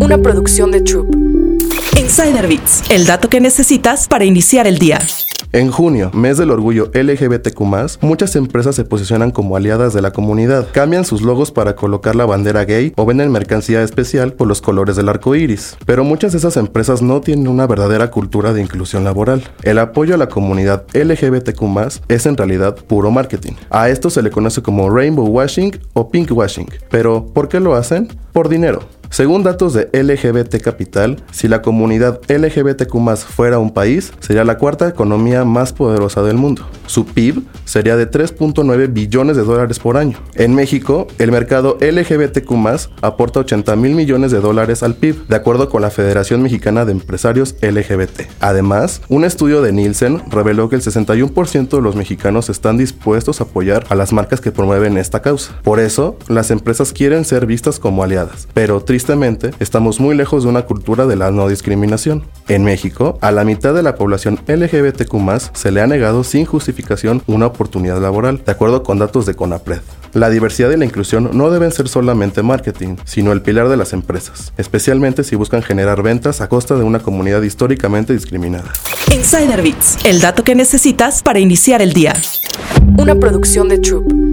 Una producción de Troop. Insider Bits, el dato que necesitas para iniciar el día. En junio, mes del orgullo LGBTQ, muchas empresas se posicionan como aliadas de la comunidad. Cambian sus logos para colocar la bandera gay o venden mercancía especial por los colores del arco iris. Pero muchas de esas empresas no tienen una verdadera cultura de inclusión laboral. El apoyo a la comunidad LGBTQ es en realidad puro marketing. A esto se le conoce como rainbow washing o pink washing. Pero, ¿por qué lo hacen? Por dinero. Según datos de LGBT Capital, si la comunidad LGBTQ fuera un país, sería la cuarta economía más poderosa del mundo. Su PIB sería de 3.9 billones de dólares por año. En México, el mercado LGBTQ aporta 80 mil millones de dólares al PIB, de acuerdo con la Federación Mexicana de Empresarios LGBT. Además, un estudio de Nielsen reveló que el 61% de los mexicanos están dispuestos a apoyar a las marcas que promueven esta causa. Por eso, las empresas quieren ser vistas como aliadas, pero tristemente, estamos muy lejos de una cultura de la no discriminación. En México, a la mitad de la población LGBTQ se le ha negado sin justificación una oportunidad laboral, de acuerdo con datos de CONAPRED. La diversidad y la inclusión no deben ser solamente marketing, sino el pilar de las empresas, especialmente si buscan generar ventas a costa de una comunidad históricamente discriminada. Insider Bits, el dato que necesitas para iniciar el día. Una producción de Troop.